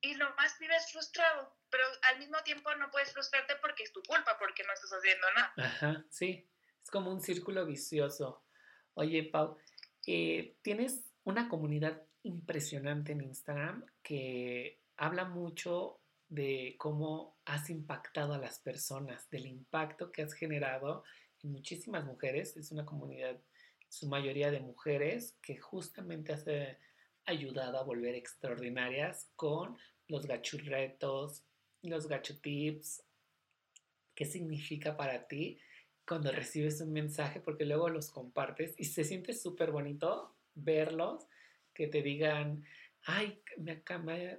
Y lo más vives frustrado, pero al mismo tiempo no puedes frustrarte porque es tu culpa, porque no estás haciendo nada. Ajá, sí. Es como un círculo vicioso. Oye, Pau, eh, tienes una comunidad impresionante en Instagram que habla mucho de cómo has impactado a las personas, del impacto que has generado en muchísimas mujeres. Es una comunidad, su mayoría de mujeres, que justamente has ayudado a volver extraordinarias con los gachurretos, los gachutips. ¿Qué significa para ti cuando recibes un mensaje? Porque luego los compartes y se siente súper bonito verlos, que te digan, ay, me,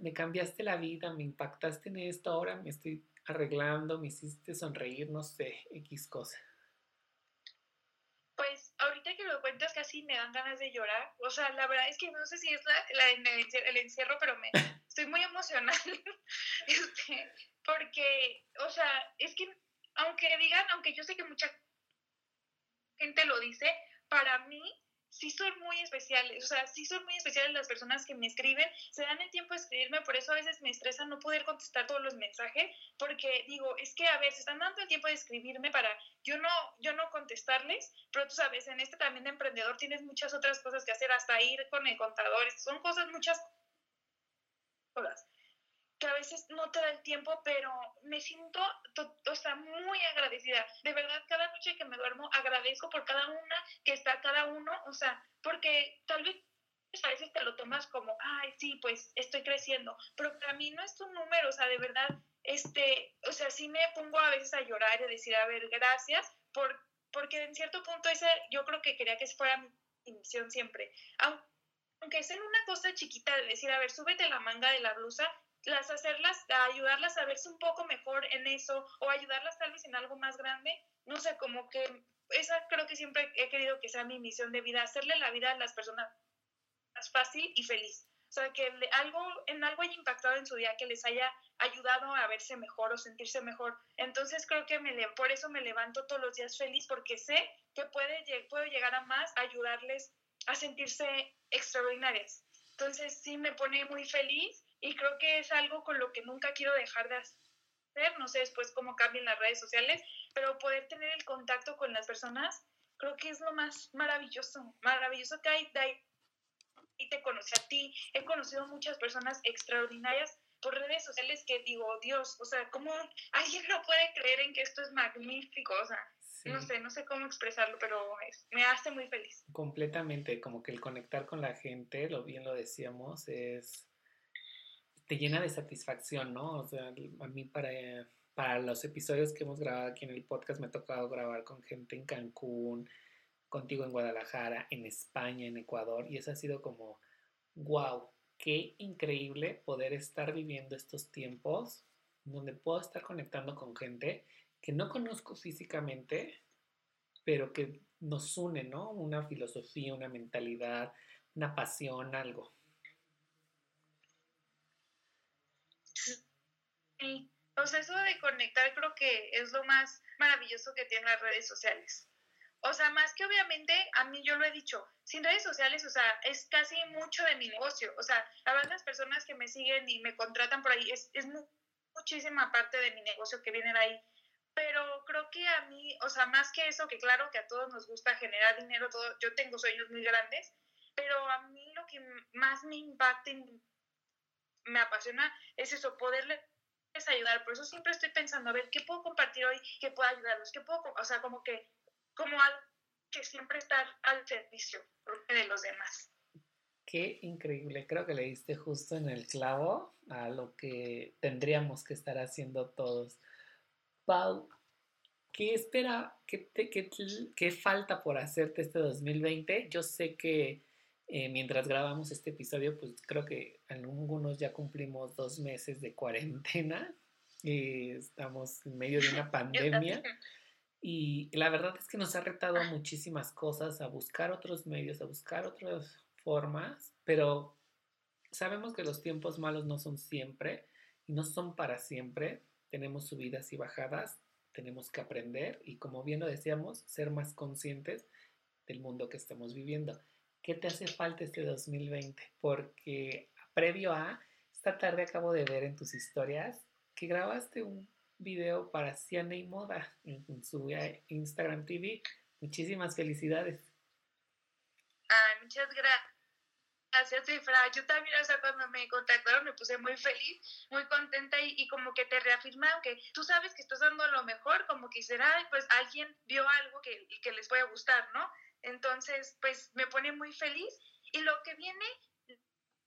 me cambiaste la vida, me impactaste en esto, ahora me estoy arreglando, me hiciste sonreír, no sé, X cosa. Pues ahorita que lo cuentas casi me dan ganas de llorar. O sea, la verdad es que no sé si es la, el, encierro, pero me estoy muy emocional. este, porque, o sea, es que aunque digan, aunque yo sé que mucha gente lo dice, para mí sí son muy especiales, o sea, sí son muy especiales las personas que me escriben, se dan el tiempo de escribirme, por eso a veces me estresa no poder contestar todos los mensajes, porque digo, es que a ver, se están dando el tiempo de escribirme para yo no, yo no contestarles, pero tú sabes, en este también de emprendedor tienes muchas otras cosas que hacer, hasta ir con el contador, son cosas, muchas cosas que a veces no te da el tiempo, pero me siento o sea, muy agradecida. De verdad, cada noche que me duermo agradezco por cada una que está cada uno, o sea, porque tal vez a veces te lo tomas como, ay, sí, pues estoy creciendo, pero para mí no es un número, o sea, de verdad, este, o sea, sí me pongo a veces a llorar y a decir, a ver, gracias, por, porque en cierto punto ese, yo creo que quería que fuera mi misión siempre. Aunque sea una cosa chiquita de decir, a ver, súbete la manga de la blusa las hacerlas, ayudarlas a verse un poco mejor en eso o ayudarlas tal vez en algo más grande, no sé, como que esa creo que siempre he querido que sea mi misión de vida, hacerle la vida a las personas más fácil y feliz. O sea, que algo, en algo haya impactado en su día, que les haya ayudado a verse mejor o sentirse mejor. Entonces creo que me por eso me levanto todos los días feliz, porque sé que puedo llegar a más, ayudarles a sentirse extraordinarias. Entonces sí me pone muy feliz y creo que es algo con lo que nunca quiero dejar de hacer. No sé después cómo cambien las redes sociales, pero poder tener el contacto con las personas, creo que es lo más maravilloso, maravilloso que hay. te conocí a ti, he conocido muchas personas extraordinarias por redes sociales que digo, Dios, o sea, ¿cómo alguien no puede creer en que esto es magnífico? O sea, no sé, no sé cómo expresarlo, pero me hace muy feliz. Completamente, como que el conectar con la gente, lo bien lo decíamos, es te llena de satisfacción, ¿no? O sea, a mí para, para los episodios que hemos grabado aquí en el podcast me ha tocado grabar con gente en Cancún, contigo en Guadalajara, en España, en Ecuador, y eso ha sido como, wow, qué increíble poder estar viviendo estos tiempos donde puedo estar conectando con gente que no conozco físicamente, pero que nos une, ¿no? Una filosofía, una mentalidad, una pasión, algo. Sí, o sea, eso de conectar creo que es lo más maravilloso que tienen las redes sociales. O sea, más que obviamente, a mí yo lo he dicho, sin redes sociales, o sea, es casi mucho de mi negocio. O sea, la verdad las personas que me siguen y me contratan por ahí, es, es muchísima parte de mi negocio que vienen ahí. Pero creo que a mí, o sea, más que eso, que claro que a todos nos gusta generar dinero, todo, yo tengo sueños muy grandes, pero a mí lo que más me impacta y me apasiona es eso, poderles ayudar. Por eso siempre estoy pensando, a ver, ¿qué puedo compartir hoy que pueda ayudarlos? ¿Qué puedo, o sea, como que como algo que siempre estar al servicio de los demás. Qué increíble, creo que le diste justo en el clavo a lo que tendríamos que estar haciendo todos. Pau, ¿qué espera, qué, qué, qué falta por hacerte este 2020? Yo sé que eh, mientras grabamos este episodio, pues creo que algunos ya cumplimos dos meses de cuarentena estamos en medio de una pandemia. Y la verdad es que nos ha retado a muchísimas cosas, a buscar otros medios, a buscar otras formas, pero sabemos que los tiempos malos no son siempre y no son para siempre. Tenemos subidas y bajadas, tenemos que aprender y como bien lo decíamos, ser más conscientes del mundo que estamos viviendo. ¿Qué te hace falta este 2020? Porque previo a, esta tarde acabo de ver en tus historias que grabaste un video para Ciane y Moda en, su Instagram TV. Muchísimas felicidades. Ay, muchas gracias, Cifra. Yo también, o sea, cuando me contactaron me puse muy feliz, muy contenta y, como que te reafirma que tú sabes que estás dando lo mejor, como que será, pues alguien vio algo que, que les puede gustar, ¿no? Entonces, pues me pone muy feliz. Y lo que viene,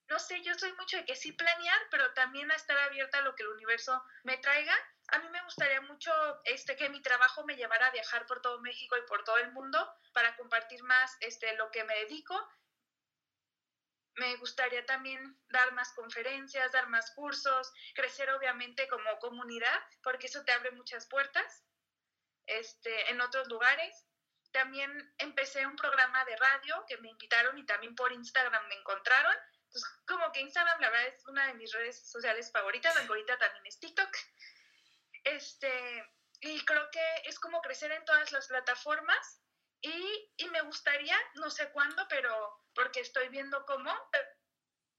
no sé, yo soy mucho de que sí planear, pero también a estar abierta a lo que el universo me traiga a mí me gustaría mucho este, que mi trabajo me llevara a viajar por todo México y por todo el mundo para compartir más este, lo que me dedico. Me gustaría también dar más conferencias, dar más cursos, crecer obviamente como comunidad, porque eso te abre muchas puertas este, en otros lugares. También empecé un programa de radio que me invitaron y también por Instagram me encontraron. Entonces, como que Instagram, la verdad, es una de mis redes sociales favoritas, ahorita también es TikTok. Este, y creo que es como crecer en todas las plataformas y, y me gustaría, no sé cuándo, pero porque estoy viendo cómo,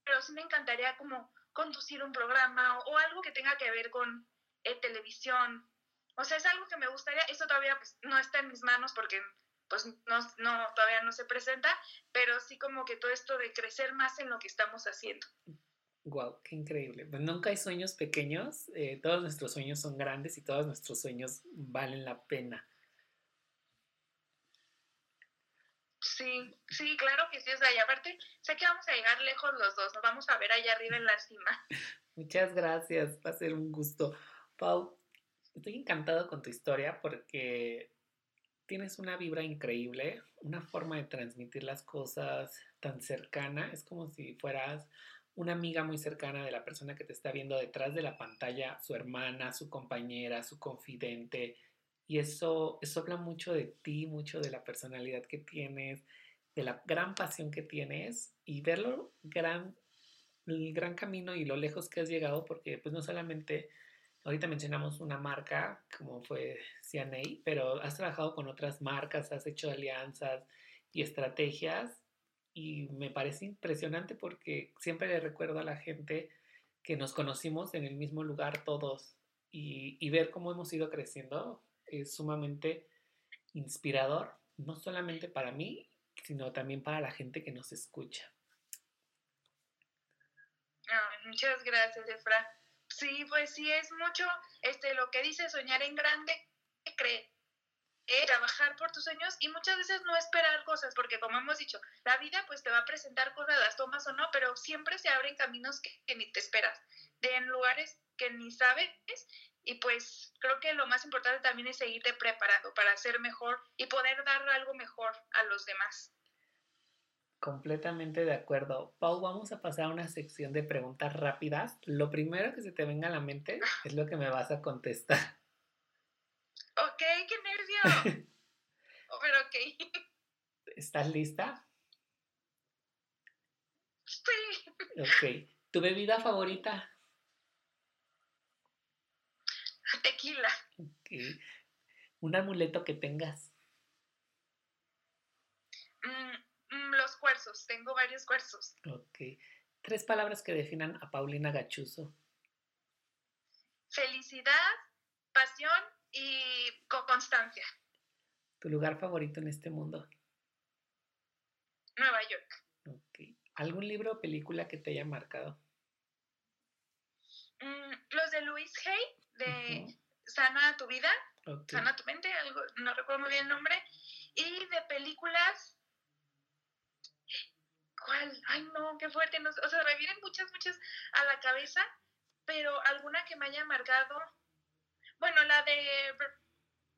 pero, sí me encantaría como conducir un programa o, algo que tenga que ver con eh, televisión. O sea, es algo que me gustaría, eso todavía pues, no está en mis manos porque pues no, no, todavía no se presenta, pero sí como que todo esto de crecer más en lo que estamos haciendo. Wow, qué increíble. Pues nunca hay sueños pequeños, eh, todos nuestros sueños son grandes y todos nuestros sueños valen la pena. Sí, sí, claro que sí. O sea, y aparte, sé que vamos a llegar lejos los dos, nos vamos a ver allá arriba en la cima. Muchas gracias, va a ser un gusto. Pau, estoy encantado con tu historia porque tienes una vibra increíble, una forma de transmitir las cosas tan cercana, es como si fueras una amiga muy cercana de la persona que te está viendo detrás de la pantalla, su hermana, su compañera, su confidente. Y eso, eso habla mucho de ti, mucho de la personalidad que tienes, de la gran pasión que tienes y verlo gran, el gran camino y lo lejos que has llegado, porque pues no solamente, ahorita mencionamos una marca como fue CNA, pero has trabajado con otras marcas, has hecho alianzas y estrategias y me parece impresionante porque siempre le recuerdo a la gente que nos conocimos en el mismo lugar todos y, ver cómo hemos ido creciendo es sumamente inspirador, no solamente para mí, sino también para la gente que nos escucha. Muchas gracias, Efra. Sí, pues sí, es mucho este, lo que dice soñar en grande, creer, trabajar por tus sueños y muchas veces no esperar cosas, porque como hemos dicho, la vida pues te va a presentar cosas, tomas o no, pero siempre se abren caminos que, ni te esperas, de en lugares que ni sabes y pues creo que lo más importante también es seguirte preparando para ser mejor y poder dar algo mejor a los demás. Completamente de acuerdo. Pau, vamos a pasar a una sección de preguntas rápidas. Lo primero que se te venga a la mente es lo que me vas a contestar. Ok, qué nervio. oh, pero ok. ¿Estás lista? Sí. Ok. ¿Tu bebida favorita? Tequila. Ok. ¿Un amuleto que tengas? Mm, los cuerzos, tengo varios cuerzos. Ok. Tres palabras que definan a Paulina Gachuso. Felicidad, pasión y constancia. ¿Tu lugar favorito en este mundo? Nueva York. Ok. ¿Algún libro o película que te haya marcado? Mm, los de Louis Hay, de Sana tu vida, Sana tu mente, algo, no recuerdo muy bien el nombre. Y de películas, ¿Cuál? Ay, no, qué fuerte. o sea, me vienen muchas, muchas a la cabeza, pero alguna que me haya marcado. Bueno, la de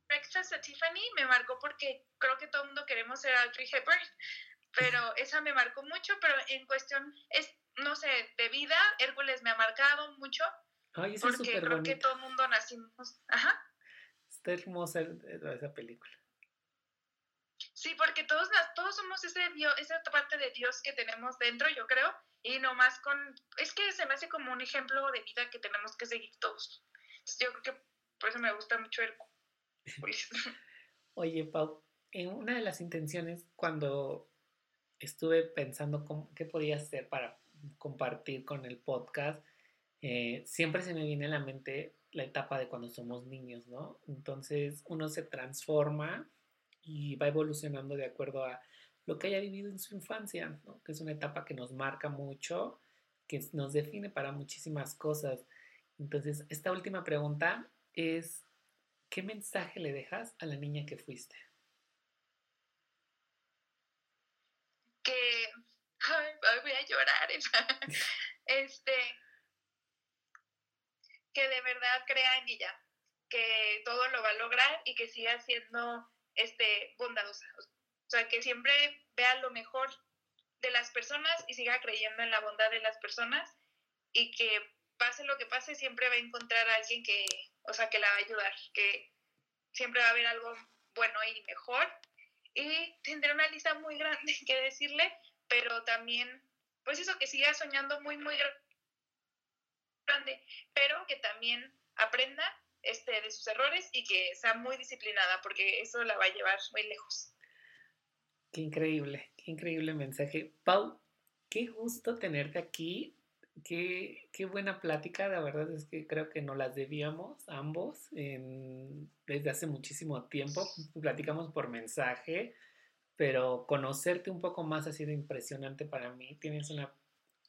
Breakfast at Tiffany me marcó porque creo que todo el mundo queremos ser Audrey Hepburn, pero esa me marcó mucho, pero en cuestión, es, no sé, de vida, Hércules me ha marcado mucho. Ay, porque creo que todo el mundo nacimos. Ajá. Está hermosa esa película. Sí, porque todos, todos somos ese Dios, esa parte de Dios que tenemos dentro, yo creo, y nomás con, es que se me hace como un ejemplo de vida que tenemos que seguir todos. yo creo que por eso me gusta mucho el... Oye, Pau, en una de las intenciones cuando estuve pensando cómo, qué podía hacer para compartir con el podcast, eh, siempre se me viene a la mente la etapa de cuando somos niños, ¿no? Entonces uno se transforma y va evolucionando de acuerdo a lo que haya vivido en su infancia, que es una etapa que nos marca mucho, que nos define para muchísimas cosas. Entonces, esta última pregunta es, ¿qué mensaje le dejas a la niña que fuiste? Que, ay, voy a llorar, este, que de verdad crea en ella, que todo lo va a lograr y que siga siendo este, bondadosa. O sea, que siempre vea lo mejor de las personas y siga creyendo en la bondad de las personas y que pase lo que pase, siempre va a encontrar a alguien que, o sea, que la va a ayudar, que siempre va a haber algo bueno y mejor. Y tendré una lista muy grande que decirle, pero también, pues eso, que siga soñando muy, muy grande, pero que también aprenda este, de sus errores y que sea muy disciplinada, porque eso la va a llevar muy lejos. Qué increíble, qué increíble mensaje. Pau, qué gusto tenerte aquí. Qué, qué buena plática, la verdad es que creo que nos las debíamos ambos desde hace muchísimo tiempo. Platicamos por mensaje, pero conocerte un poco más ha sido impresionante para mí. Tienes una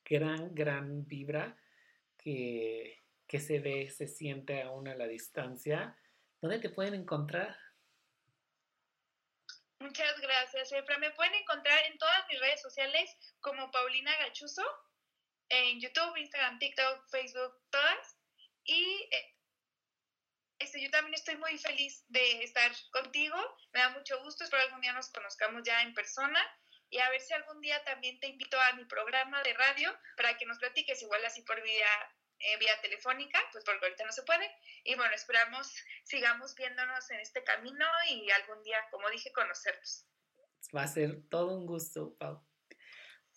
gran, gran vibra que, que se ve, se siente aún a la distancia. ¿Dónde te pueden encontrar? Muchas gracias, Efra. Me pueden encontrar en todas mis redes sociales como Paulina Gachuso, en YouTube, Instagram, TikTok, Facebook, todas. Y eh, este, yo también estoy muy feliz de estar contigo. Me da mucho gusto. Espero algún día nos conozcamos ya en persona. Y a ver si algún día también te invito a mi programa de radio para que nos platiques igual así por vía eh, vía telefónica, pues porque ahorita no se puede. Y bueno, esperamos sigamos viéndonos en este camino y algún día, como dije, conocernos. Va a ser todo un gusto, Pau.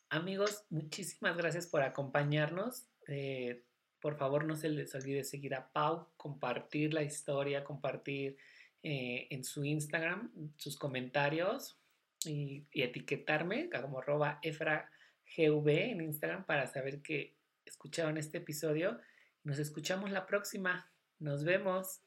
Amigos, muchísimas gracias por acompañarnos. Eh, por favor, no se les olvide seguir a Pau, compartir la historia, compartir eh, en su Instagram sus comentarios y, etiquetarme como arroba efragv en Instagram para saber que escucharon este episodio. Nos escuchamos la próxima. Nos vemos.